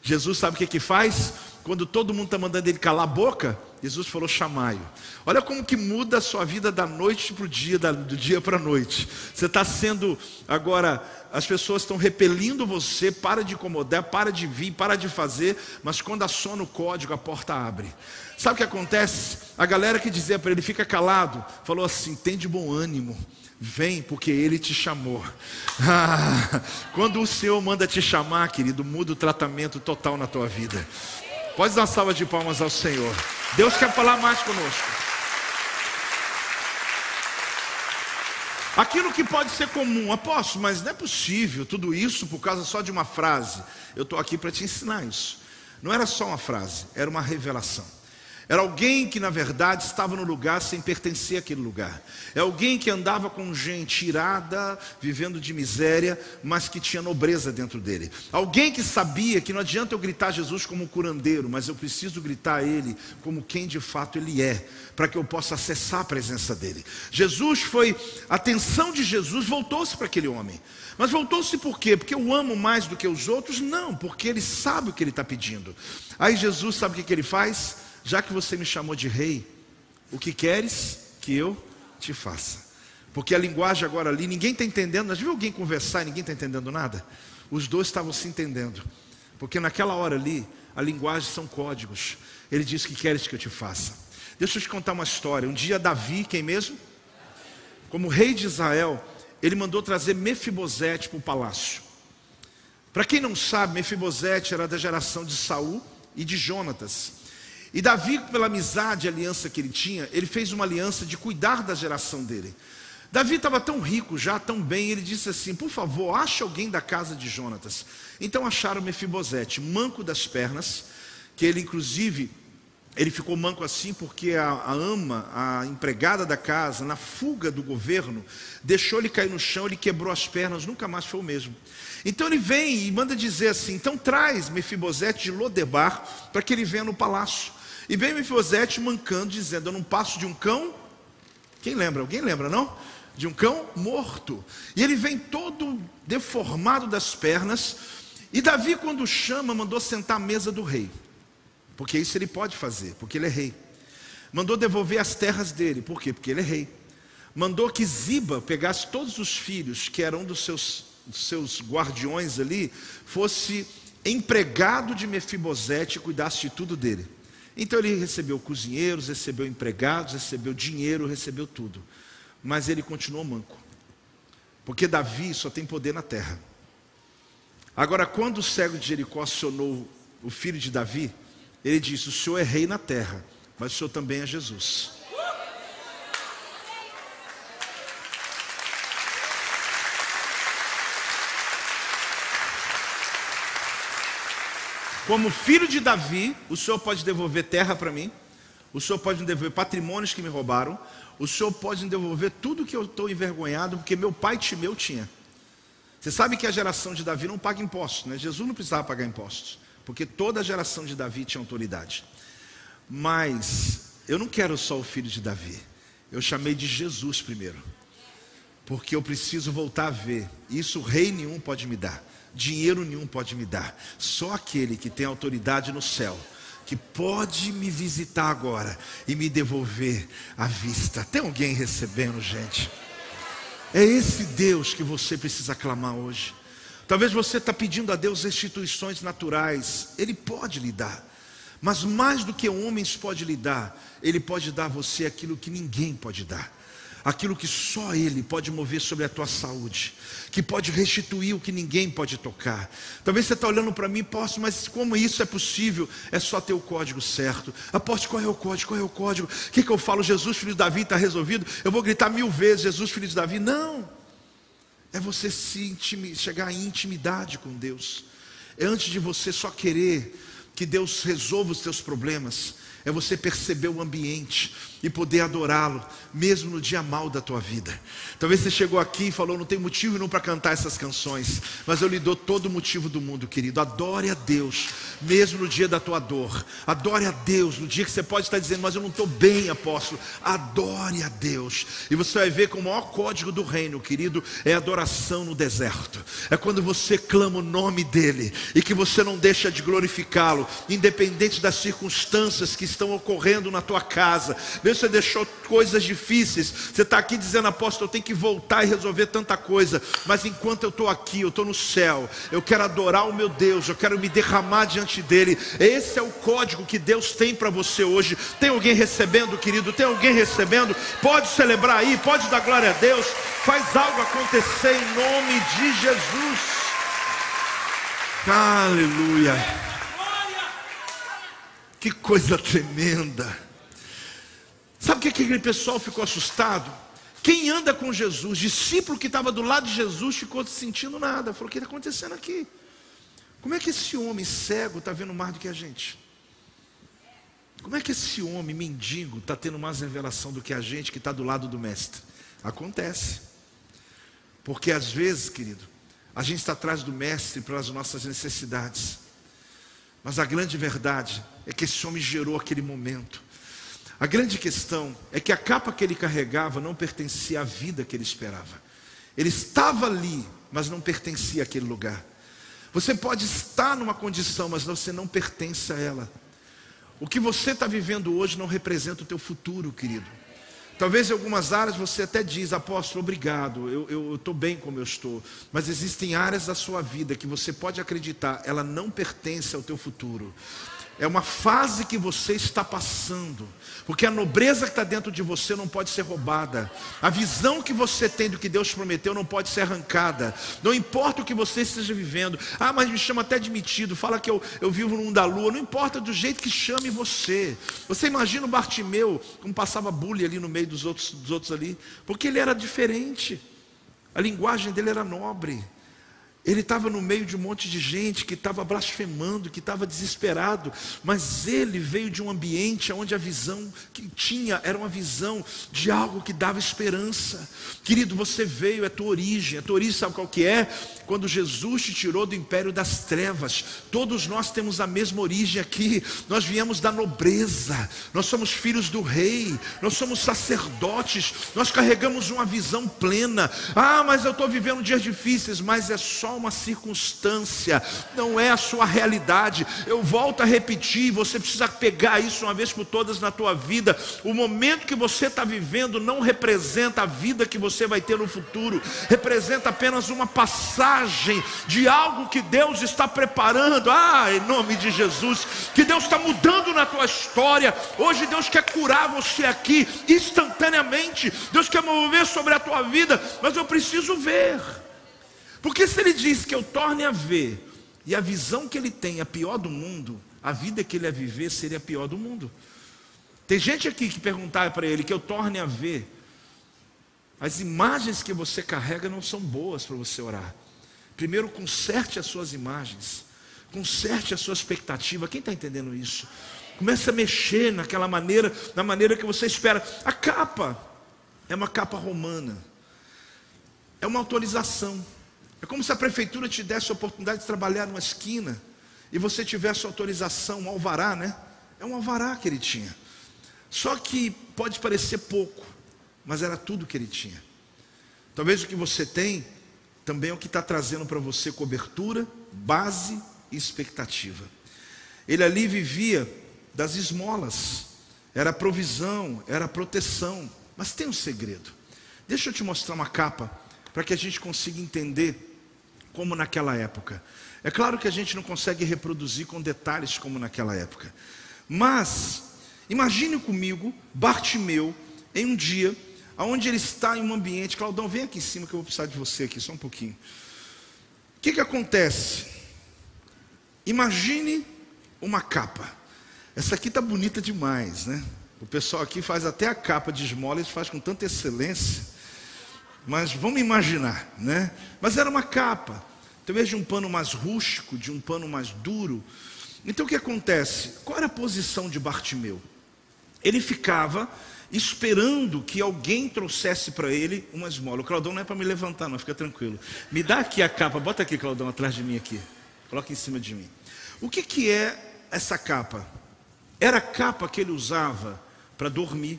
Jesus sabe o que que faz? Quando todo mundo está mandando ele calar a boca, Jesus falou chamaio. Olha como que muda a sua vida da noite para o dia, do dia para a noite. Você está sendo agora, as pessoas estão repelindo você, para de incomodar, para de vir, para de fazer, mas quando assona o código, a porta abre. Sabe o que acontece? A galera que dizia para ele, fica calado, falou assim: tem de bom ânimo. Vem, porque Ele te chamou. Ah, quando o Senhor manda te chamar, querido, muda o tratamento total na tua vida. Pode dar uma salva de palmas ao Senhor. Deus quer falar mais conosco. Aquilo que pode ser comum, aposto, mas não é possível tudo isso por causa só de uma frase. Eu estou aqui para te ensinar isso. Não era só uma frase, era uma revelação. Era alguém que, na verdade, estava no lugar sem pertencer àquele lugar. É alguém que andava com gente irada, vivendo de miséria, mas que tinha nobreza dentro dele. Alguém que sabia que não adianta eu gritar Jesus como curandeiro, mas eu preciso gritar a Ele como quem de fato Ele é, para que eu possa acessar a presença dele. Jesus foi, a atenção de Jesus voltou-se para aquele homem. Mas voltou-se por quê? Porque eu amo mais do que os outros? Não, porque ele sabe o que ele está pedindo. Aí Jesus sabe o que, que ele faz? Já que você me chamou de rei, o que queres que eu te faça? Porque a linguagem agora ali, ninguém está entendendo. Já viu alguém conversar e ninguém está entendendo nada? Os dois estavam se entendendo. Porque naquela hora ali, a linguagem são códigos. Ele diz: O que queres que eu te faça? Deixa eu te contar uma história. Um dia, Davi, quem mesmo? Como rei de Israel, ele mandou trazer Mefibosete para o palácio. Para quem não sabe, Mefibosete era da geração de Saul e de Jonatas. E Davi, pela amizade e aliança que ele tinha, ele fez uma aliança de cuidar da geração dele. Davi estava tão rico já, tão bem, ele disse assim: Por favor, ache alguém da casa de Jonatas. Então acharam Mefibosete, manco das pernas, que ele inclusive ele ficou manco assim porque a, a, ama, a empregada da casa, na fuga do governo, deixou ele cair no chão, ele quebrou as pernas, nunca mais foi o mesmo. Então ele vem e manda dizer assim: então traz Mefibosete de Lodebar para que ele venha no palácio. E vem Mefibosete mancando, dizendo: Eu não passo de um cão. Quem lembra? Alguém lembra, não? De um cão morto. E ele vem todo deformado das pernas. E Davi, quando chama, mandou sentar à mesa do rei. Porque isso ele pode fazer, porque ele é rei. Mandou devolver as terras dele, por quê? Porque ele é rei. Mandou que Ziba pegasse todos os filhos que eram dos seus, dos seus guardiões ali, fosse empregado de Mefibosete e cuidasse de tudo dele. Então ele recebeu cozinheiros, recebeu empregados, recebeu dinheiro, recebeu tudo. Mas ele continuou manco. Porque Davi só tem poder na terra. Agora, quando o cego de Jericó acionou o filho de Davi, ele disse: O senhor é rei na terra, mas o senhor também é Jesus. Como filho de Davi, o Senhor pode devolver terra para mim, o Senhor pode me devolver patrimônios que me roubaram, o Senhor pode me devolver tudo que eu estou envergonhado, porque meu pai Timeu tinha. Você sabe que a geração de Davi não paga impostos, né? Jesus não precisava pagar impostos, porque toda a geração de Davi tinha autoridade. Mas eu não quero só o filho de Davi, eu chamei de Jesus primeiro, porque eu preciso voltar a ver, isso rei nenhum pode me dar dinheiro nenhum pode me dar. Só aquele que tem autoridade no céu, que pode me visitar agora e me devolver a vista. Tem alguém recebendo, gente? É esse Deus que você precisa clamar hoje. Talvez você está pedindo a Deus restituições naturais, Ele pode lhe dar. Mas mais do que homens pode lhe dar, Ele pode dar a você aquilo que ninguém pode dar aquilo que só Ele pode mover sobre a tua saúde, que pode restituir o que ninguém pode tocar. Talvez você está olhando para mim, posso, mas como isso é possível? É só ter o código certo. Aposte qual é o código, qual é o código? O que, que eu falo? Jesus, filho de Davi, está resolvido? Eu vou gritar mil vezes, Jesus, filho de Davi? Não. É você chegar em intimidade com Deus. É antes de você só querer que Deus resolva os teus problemas é você perceber o ambiente. E poder adorá-lo, mesmo no dia mal da tua vida. Talvez você chegou aqui e falou: não tem motivo não para cantar essas canções, mas eu lhe dou todo o motivo do mundo, querido. Adore a Deus, mesmo no dia da tua dor. Adore a Deus no dia que você pode estar dizendo: mas eu não estou bem, apóstolo. Adore a Deus, e você vai ver que o maior código do reino, querido, é adoração no deserto. É quando você clama o nome dEle e que você não deixa de glorificá-lo, independente das circunstâncias que estão ocorrendo na tua casa. Mesmo você deixou coisas difíceis, você está aqui dizendo, apóstolo, eu tenho que voltar e resolver tanta coisa, mas enquanto eu estou aqui, eu estou no céu, eu quero adorar o meu Deus, eu quero me derramar diante dEle. Esse é o código que Deus tem para você hoje. Tem alguém recebendo, querido? Tem alguém recebendo? Pode celebrar aí, pode dar glória a Deus, faz algo acontecer em nome de Jesus. Aleluia. Que coisa tremenda. Sabe o que aquele pessoal ficou assustado? Quem anda com Jesus, discípulo que estava do lado de Jesus, ficou sentindo nada. Falou: o que está acontecendo aqui? Como é que esse homem cego está vendo mais do que a gente? Como é que esse homem mendigo está tendo mais revelação do que a gente que está do lado do mestre? Acontece. Porque às vezes, querido, a gente está atrás do mestre pelas nossas necessidades. Mas a grande verdade é que esse homem gerou aquele momento. A grande questão é que a capa que ele carregava não pertencia à vida que ele esperava. Ele estava ali, mas não pertencia àquele lugar. Você pode estar numa condição, mas você não pertence a ela. O que você está vivendo hoje não representa o teu futuro, querido. Talvez em algumas áreas você até diz, apóstolo, obrigado, eu estou bem como eu estou. Mas existem áreas da sua vida que você pode acreditar, ela não pertence ao teu futuro. É uma fase que você está passando, porque a nobreza que está dentro de você não pode ser roubada, a visão que você tem do que Deus prometeu não pode ser arrancada, não importa o que você esteja vivendo, ah, mas me chama até de metido, fala que eu, eu vivo no mundo da lua, não importa do jeito que chame você, você imagina o Bartimeu, como passava bullying ali no meio dos outros, dos outros ali, porque ele era diferente, a linguagem dele era nobre, ele estava no meio de um monte de gente que estava blasfemando, que estava desesperado, mas ele veio de um ambiente onde a visão que tinha era uma visão de algo que dava esperança. Querido, você veio, é tua origem, a tua origem sabe qual que é? Quando Jesus te tirou do império das trevas, todos nós temos a mesma origem aqui, nós viemos da nobreza, nós somos filhos do rei, nós somos sacerdotes, nós carregamos uma visão plena. Ah, mas eu estou vivendo dias difíceis, mas é só uma circunstância, não é a sua realidade. Eu volto a repetir, você precisa pegar isso uma vez por todas na tua vida. O momento que você está vivendo não representa a vida que você vai ter no futuro, representa apenas uma passagem de algo que Deus está preparando. Ah, em nome de Jesus, que Deus está mudando na tua história. Hoje Deus quer curar você aqui instantaneamente. Deus quer mover sobre a tua vida, mas eu preciso ver. Porque se ele diz que eu torne a ver, e a visão que ele tem é a pior do mundo, a vida que ele ia viver seria a pior do mundo. Tem gente aqui que perguntar para ele que eu torne a ver, as imagens que você carrega não são boas para você orar. Primeiro, conserte as suas imagens, conserte a sua expectativa. Quem está entendendo isso? Comece a mexer naquela maneira, na maneira que você espera. A capa é uma capa romana, é uma autorização. É como se a prefeitura te desse a oportunidade de trabalhar numa esquina e você tivesse autorização, um alvará, né? É um alvará que ele tinha. Só que pode parecer pouco, mas era tudo que ele tinha. Talvez o que você tem também é o que está trazendo para você cobertura, base e expectativa. Ele ali vivia das esmolas, era provisão, era proteção, mas tem um segredo. Deixa eu te mostrar uma capa para que a gente consiga entender como naquela época. É claro que a gente não consegue reproduzir com detalhes como naquela época, mas imagine comigo Bartimeu em um dia onde ele está em um ambiente. Claudão, vem aqui em cima que eu vou precisar de você aqui só um pouquinho. O que, que acontece? Imagine uma capa. Essa aqui está bonita demais, né? O pessoal aqui faz até a capa de esmola, eles faz com tanta excelência. Mas vamos imaginar, né? Mas era uma capa, talvez de um pano mais rústico, de um pano mais duro. Então o que acontece? Qual era a posição de Bartimeu? Ele ficava esperando que alguém trouxesse para ele uma esmola. O Claudão não é para me levantar, não, fica tranquilo. Me dá aqui a capa, bota aqui, Claudão, atrás de mim aqui. Coloca em cima de mim. O que, que é essa capa? Era a capa que ele usava para dormir.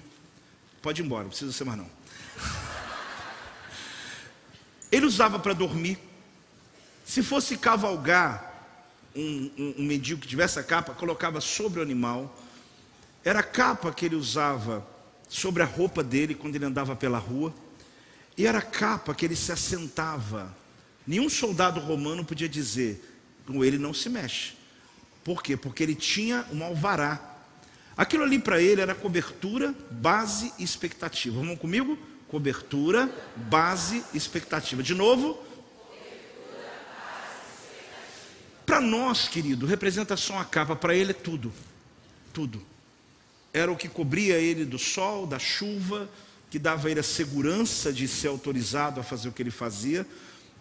Pode ir embora, não precisa ser mais não. Ele usava para dormir. Se fosse cavalgar um, um, um mendigo que tivesse a capa, colocava sobre o animal. Era a capa que ele usava sobre a roupa dele quando ele andava pela rua. E era a capa que ele se assentava. Nenhum soldado romano podia dizer: com ele não se mexe. Por quê? Porque ele tinha um alvará. Aquilo ali para ele era cobertura, base e expectativa. Vamos comigo? Cobertura, base expectativa. De novo. Para nós, querido, representa só a capa, para ele é tudo. Tudo. Era o que cobria ele do sol, da chuva, que dava a ele a segurança de ser autorizado a fazer o que ele fazia.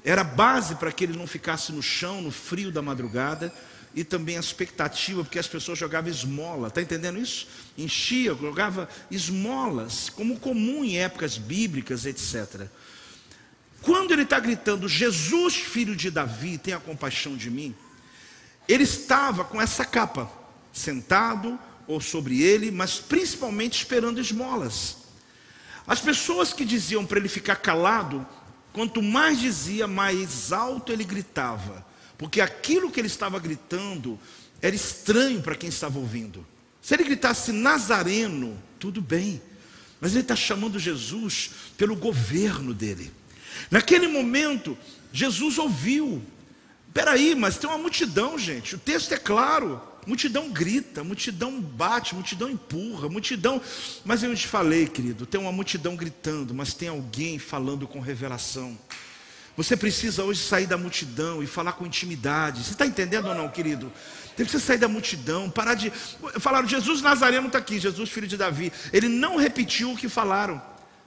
Era base para que ele não ficasse no chão, no frio da madrugada e também a expectativa, porque as pessoas jogavam esmola, está entendendo isso? Enchia, jogava esmolas, como comum em épocas bíblicas, etc. Quando ele está gritando, Jesus, filho de Davi, tenha compaixão de mim, ele estava com essa capa, sentado ou sobre ele, mas principalmente esperando esmolas. As pessoas que diziam para ele ficar calado Quanto mais dizia, mais alto ele gritava, porque aquilo que ele estava gritando era estranho para quem estava ouvindo. Se ele gritasse Nazareno, tudo bem, mas ele está chamando Jesus pelo governo dele. Naquele momento, Jesus ouviu. Peraí, mas tem uma multidão, gente. O texto é claro. Multidão grita, multidão bate, multidão empurra, multidão. Mas eu te falei, querido, tem uma multidão gritando, mas tem alguém falando com revelação. Você precisa hoje sair da multidão e falar com intimidade. Você está entendendo ou não, querido? Tem que sair da multidão, parar de. Falaram, Jesus Nazareno está aqui, Jesus filho de Davi. Ele não repetiu o que falaram.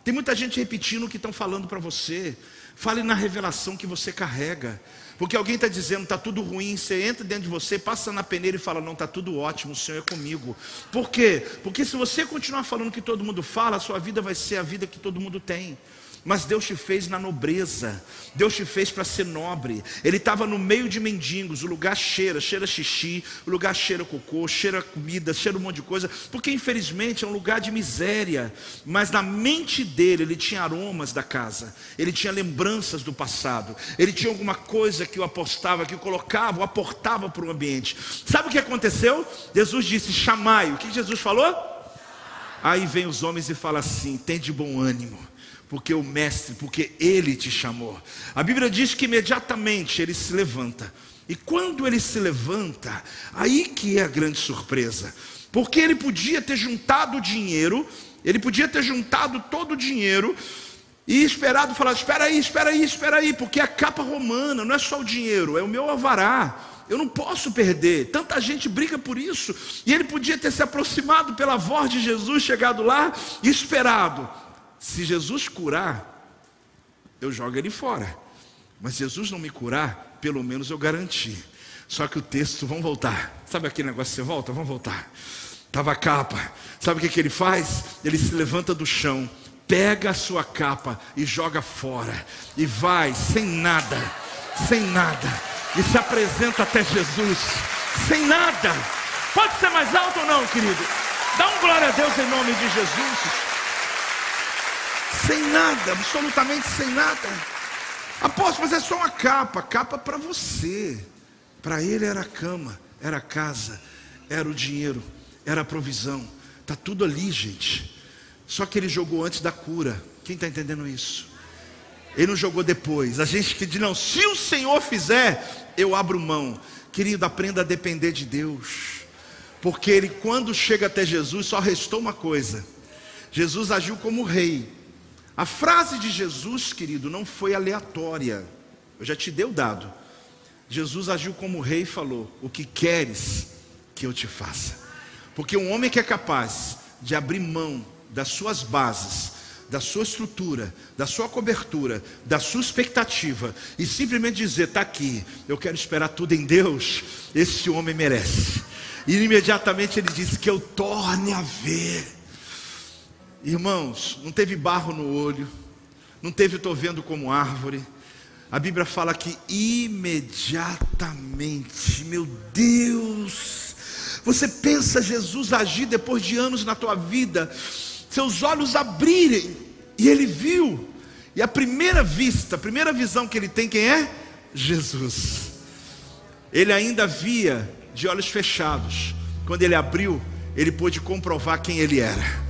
Tem muita gente repetindo o que estão falando para você. Fale na revelação que você carrega. Porque alguém está dizendo, está tudo ruim, você entra dentro de você, passa na peneira e fala, não, está tudo ótimo, o Senhor é comigo. Por quê? Porque se você continuar falando o que todo mundo fala, a sua vida vai ser a vida que todo mundo tem. Mas Deus te fez na nobreza, Deus te fez para ser nobre. Ele estava no meio de mendigos, o lugar cheira, cheira xixi, o lugar cheira cocô, cheira comida, cheira um monte de coisa, porque infelizmente é um lugar de miséria. Mas na mente dele, ele tinha aromas da casa, ele tinha lembranças do passado, ele tinha alguma coisa que o apostava, que o colocava, o aportava para o ambiente. Sabe o que aconteceu? Jesus disse: chamai. O que Jesus falou? Aí vem os homens e fala assim: tem de bom ânimo porque o mestre, porque ele te chamou. A Bíblia diz que imediatamente ele se levanta. E quando ele se levanta, aí que é a grande surpresa. Porque ele podia ter juntado dinheiro, ele podia ter juntado todo o dinheiro e esperado falar: "Espera aí, espera aí, espera aí", porque a capa romana não é só o dinheiro, é o meu avará. Eu não posso perder. Tanta gente briga por isso. E ele podia ter se aproximado pela voz de Jesus, chegado lá e esperado. Se Jesus curar, eu jogo ele fora. Mas Jesus não me curar, pelo menos eu garanti. Só que o texto, vamos voltar. Sabe aquele negócio que você volta? Vamos voltar. Tava a capa. Sabe o que, que ele faz? Ele se levanta do chão, pega a sua capa e joga fora. E vai sem nada, sem nada. E se apresenta até Jesus, sem nada. Pode ser mais alto ou não, querido? Dá um glória a Deus em nome de Jesus sem nada, absolutamente sem nada. Apóstolo, mas é só uma capa, capa para você. Para ele era a cama, era a casa, era o dinheiro, era a provisão. Tá tudo ali, gente. Só que ele jogou antes da cura. Quem está entendendo isso? Ele não jogou depois. A gente que diz, não, se o Senhor fizer, eu abro mão. Querido, aprenda a depender de Deus. Porque ele, quando chega até Jesus, só restou uma coisa: Jesus agiu como rei, a frase de Jesus, querido, não foi aleatória. Eu já te dei o dado. Jesus agiu como rei e falou: O que queres que eu te faça? Porque um homem que é capaz de abrir mão das suas bases, da sua estrutura, da sua cobertura, da sua expectativa e simplesmente dizer: está aqui, eu quero esperar tudo em Deus, esse homem merece. E imediatamente ele disse: Que eu torne a ver Irmãos, não teve barro no olho, não teve estou vendo como árvore. A Bíblia fala que imediatamente, meu Deus, você pensa Jesus agir depois de anos na tua vida, seus olhos abrirem, e ele viu, e a primeira vista, a primeira visão que ele tem, quem é? Jesus. Ele ainda via de olhos fechados, quando ele abriu, ele pôde comprovar quem ele era.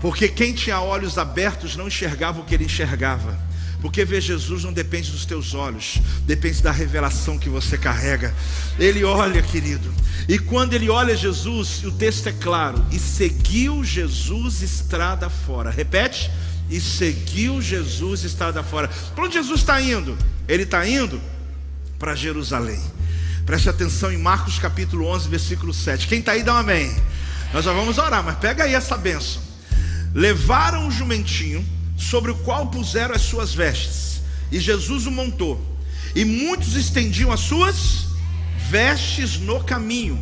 Porque quem tinha olhos abertos não enxergava o que ele enxergava. Porque ver Jesus não depende dos teus olhos, depende da revelação que você carrega. Ele olha, querido, e quando ele olha Jesus, o texto é claro: e seguiu Jesus estrada fora. Repete: e seguiu Jesus estrada fora. Para onde Jesus está indo? Ele está indo para Jerusalém. Preste atenção em Marcos capítulo 11, versículo 7. Quem está aí, dá um amém. Nós já vamos orar, mas pega aí essa benção. Levaram o jumentinho, sobre o qual puseram as suas vestes, e Jesus o montou. E muitos estendiam as suas vestes no caminho,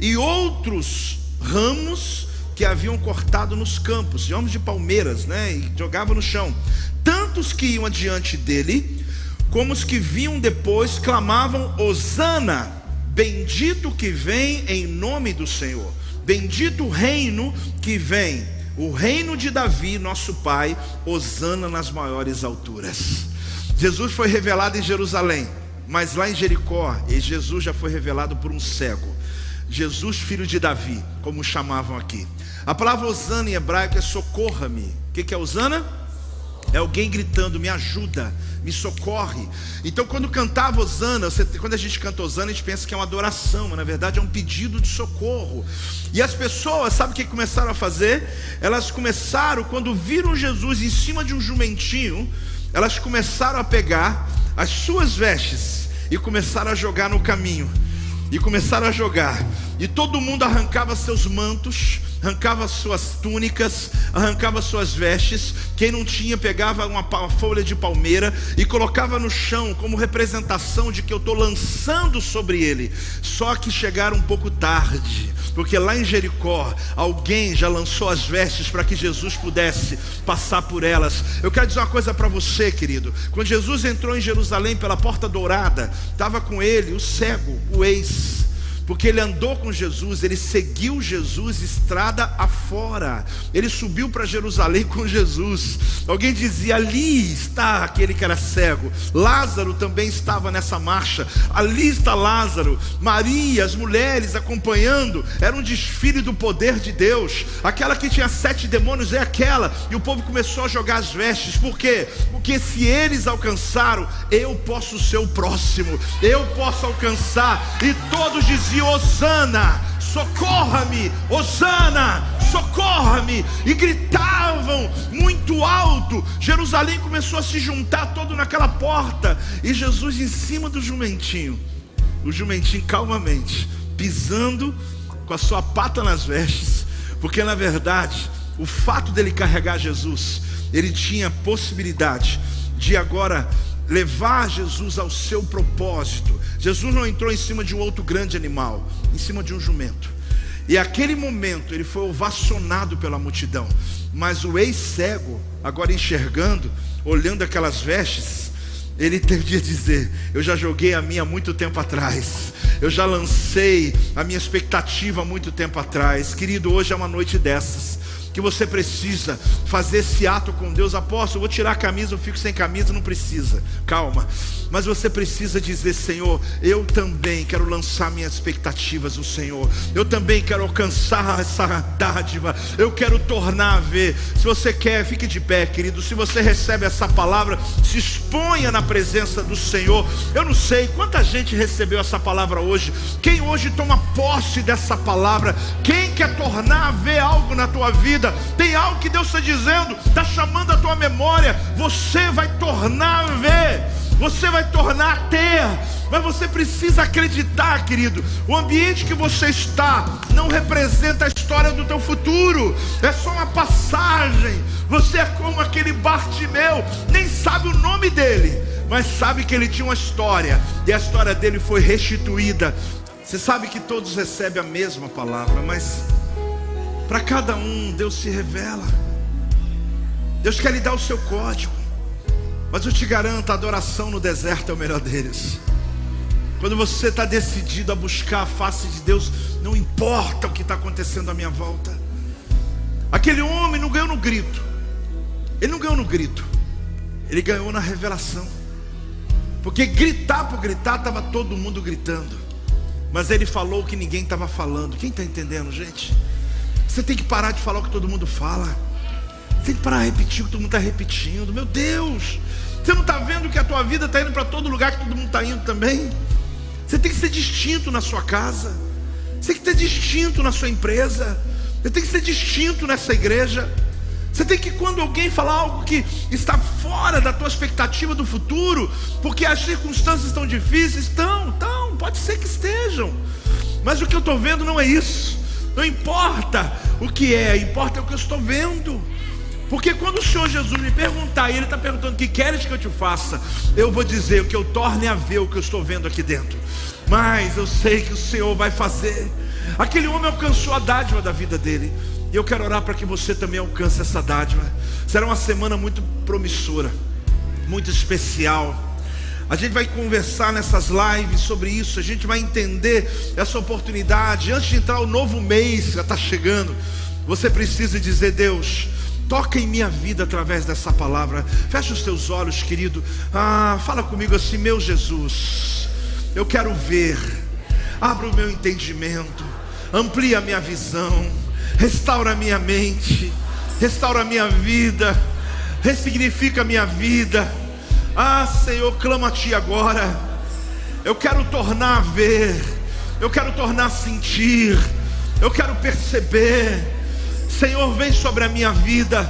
e outros ramos que haviam cortado nos campos, ramos de palmeiras, né? E jogavam no chão. Tantos que iam adiante dele, como os que vinham depois, clamavam: Hosana, bendito que vem em nome do Senhor, bendito o reino que vem o reino de Davi, nosso pai, Osana nas maiores alturas. Jesus foi revelado em Jerusalém, mas lá em Jericó, Jesus já foi revelado por um cego. Jesus, filho de Davi, como chamavam aqui. A palavra Osana em hebraico é socorra-me. O que é Osana? É alguém gritando, me ajuda, me socorre. Então, quando cantava Osana, quando a gente canta Osana, a gente pensa que é uma adoração, mas na verdade é um pedido de socorro. E as pessoas, sabe o que começaram a fazer? Elas começaram, quando viram Jesus em cima de um jumentinho, elas começaram a pegar as suas vestes e começaram a jogar no caminho. E começaram a jogar. E todo mundo arrancava seus mantos, arrancava suas túnicas, arrancava suas vestes. Quem não tinha, pegava uma folha de palmeira e colocava no chão, como representação de que eu estou lançando sobre ele. Só que chegaram um pouco tarde, porque lá em Jericó, alguém já lançou as vestes para que Jesus pudesse passar por elas. Eu quero dizer uma coisa para você, querido. Quando Jesus entrou em Jerusalém pela porta dourada, estava com ele o cego, o ex porque ele andou com Jesus, ele seguiu Jesus estrada afora, ele subiu para Jerusalém com Jesus. Alguém dizia: ali está aquele que era cego, Lázaro também estava nessa marcha, ali está Lázaro, Maria, as mulheres acompanhando, era um desfile do poder de Deus. Aquela que tinha sete demônios é aquela, e o povo começou a jogar as vestes, por quê? Porque se eles alcançaram, eu posso ser o próximo, eu posso alcançar, e todos diziam Osana, socorra-me, Osana, socorra-me, e gritavam muito alto. Jerusalém começou a se juntar todo naquela porta, e Jesus em cima do jumentinho, o jumentinho calmamente, pisando com a sua pata nas vestes, porque na verdade, o fato dele carregar Jesus, ele tinha possibilidade de agora levar Jesus ao seu propósito. Jesus não entrou em cima de um outro grande animal, em cima de um jumento. E aquele momento ele foi ovacionado pela multidão. Mas o ex-cego, agora enxergando, olhando aquelas vestes, ele teve a dizer: Eu já joguei a minha muito tempo atrás. Eu já lancei a minha expectativa muito tempo atrás. Querido, hoje é uma noite dessas que você precisa fazer esse ato com Deus. Apóstolo, eu vou tirar a camisa, eu fico sem camisa, não precisa. Calma. Mas você precisa dizer, Senhor, eu também quero lançar minhas expectativas no Senhor. Eu também quero alcançar essa dádiva. Eu quero tornar a ver. Se você quer, fique de pé, querido. Se você recebe essa palavra, se exponha na presença do Senhor. Eu não sei quanta gente recebeu essa palavra hoje. Quem hoje toma posse dessa palavra? Quem quer tornar a ver algo na tua vida? Vida, tem algo que Deus está dizendo, está chamando a tua memória, você vai tornar a ver, você vai tornar a ter, mas você precisa acreditar, querido. O ambiente que você está não representa a história do teu futuro, é só uma passagem. Você é como aquele Bartimeu, nem sabe o nome dele, mas sabe que ele tinha uma história, e a história dele foi restituída. Você sabe que todos recebem a mesma palavra, mas para cada um, Deus se revela. Deus quer lhe dar o seu código. Mas eu te garanto, a adoração no deserto é o melhor deles. Quando você está decidido a buscar a face de Deus, não importa o que está acontecendo à minha volta. Aquele homem não ganhou no grito. Ele não ganhou no grito. Ele ganhou na revelação. Porque gritar por gritar, estava todo mundo gritando. Mas ele falou o que ninguém estava falando. Quem está entendendo, gente? Você tem que parar de falar o que todo mundo fala. Você tem que parar de repetir o que todo mundo está repetindo. Meu Deus! Você não está vendo que a tua vida está indo para todo lugar que todo mundo está indo também? Você tem que ser distinto na sua casa. Você tem que ser distinto na sua empresa. Você tem que ser distinto nessa igreja. Você tem que, quando alguém falar algo que está fora da tua expectativa do futuro, porque as circunstâncias estão difíceis, estão, estão, pode ser que estejam. Mas o que eu estou vendo não é isso. Não importa o que é, importa o que eu estou vendo. Porque quando o Senhor Jesus me perguntar, e Ele está perguntando o que queres que eu te faça, eu vou dizer o que eu torne a ver o que eu estou vendo aqui dentro. Mas eu sei que o Senhor vai fazer. Aquele homem alcançou a dádiva da vida dele. E eu quero orar para que você também alcance essa dádiva. Será uma semana muito promissora, muito especial. A gente vai conversar nessas lives sobre isso, a gente vai entender essa oportunidade. Antes de entrar o novo mês, já está chegando, você precisa dizer: Deus, toca em minha vida através dessa palavra. Fecha os teus olhos, querido. Ah, fala comigo assim, meu Jesus. Eu quero ver. Abra o meu entendimento. Amplia a minha visão restaura a minha mente, restaura a minha vida, ressignifica a minha vida. Ah, Senhor, clamo a Ti agora. Eu quero tornar a ver, eu quero tornar a sentir, eu quero perceber. Senhor, vem sobre a minha vida.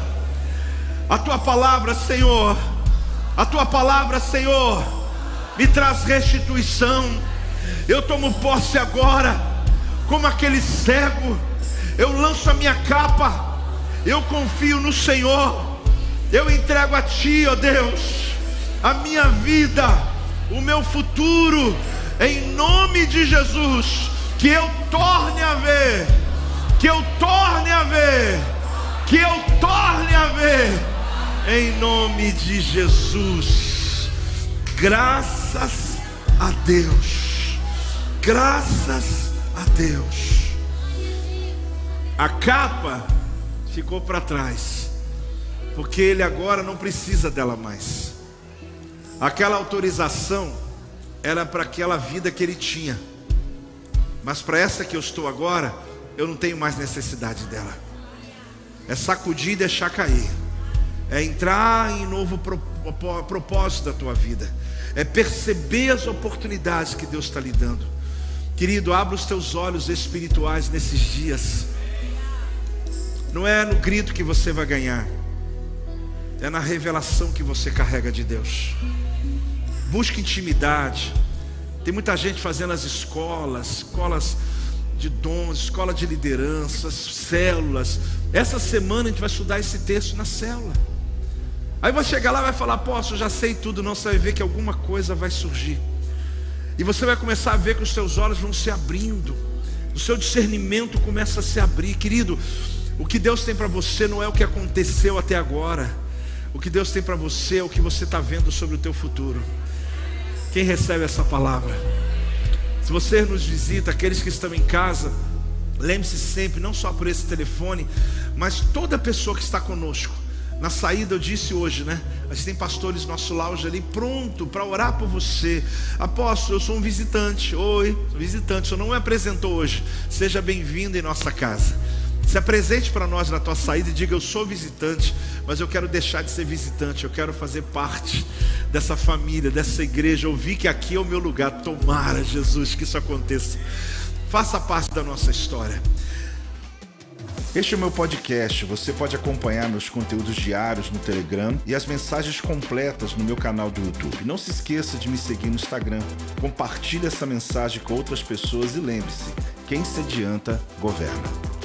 A Tua palavra, Senhor, a Tua palavra, Senhor, me traz restituição. Eu tomo posse agora, como aquele cego eu lanço a minha capa, eu confio no Senhor, eu entrego a Ti, ó Deus, a minha vida, o meu futuro, em nome de Jesus, que eu torne a ver, que eu torne a ver, que eu torne a ver, em nome de Jesus, graças a Deus, graças a Deus. A capa ficou para trás, porque ele agora não precisa dela mais. Aquela autorização era para aquela vida que ele tinha, mas para essa que eu estou agora, eu não tenho mais necessidade dela. É sacudir e deixar cair, é entrar em novo propósito da tua vida, é perceber as oportunidades que Deus está lhe dando. Querido, abra os teus olhos espirituais nesses dias. Não é no grito que você vai ganhar, é na revelação que você carrega de Deus. Busque intimidade. Tem muita gente fazendo as escolas, escolas de dons, escola de lideranças, células. Essa semana a gente vai estudar esse texto na célula. Aí vai chegar lá e vai falar, posso, já sei tudo, não, você vai ver que alguma coisa vai surgir. E você vai começar a ver que os seus olhos vão se abrindo, o seu discernimento começa a se abrir, querido. O que Deus tem para você não é o que aconteceu até agora. O que Deus tem para você é o que você está vendo sobre o teu futuro. Quem recebe essa palavra? Se você nos visita, aqueles que estão em casa, lembre-se sempre, não só por esse telefone, mas toda pessoa que está conosco. Na saída eu disse hoje, né? A gente tem pastores no nosso lounge ali pronto para orar por você. Apóstolo, eu sou um visitante. Oi, visitante, o senhor não me apresentou hoje. Seja bem-vindo em nossa casa. Se apresente para nós na tua saída e diga: Eu sou visitante, mas eu quero deixar de ser visitante, eu quero fazer parte dessa família, dessa igreja. Eu vi que aqui é o meu lugar. Tomara, Jesus, que isso aconteça. Faça parte da nossa história. Este é o meu podcast. Você pode acompanhar meus conteúdos diários no Telegram e as mensagens completas no meu canal do YouTube. Não se esqueça de me seguir no Instagram. Compartilhe essa mensagem com outras pessoas e lembre-se: quem se adianta, governa.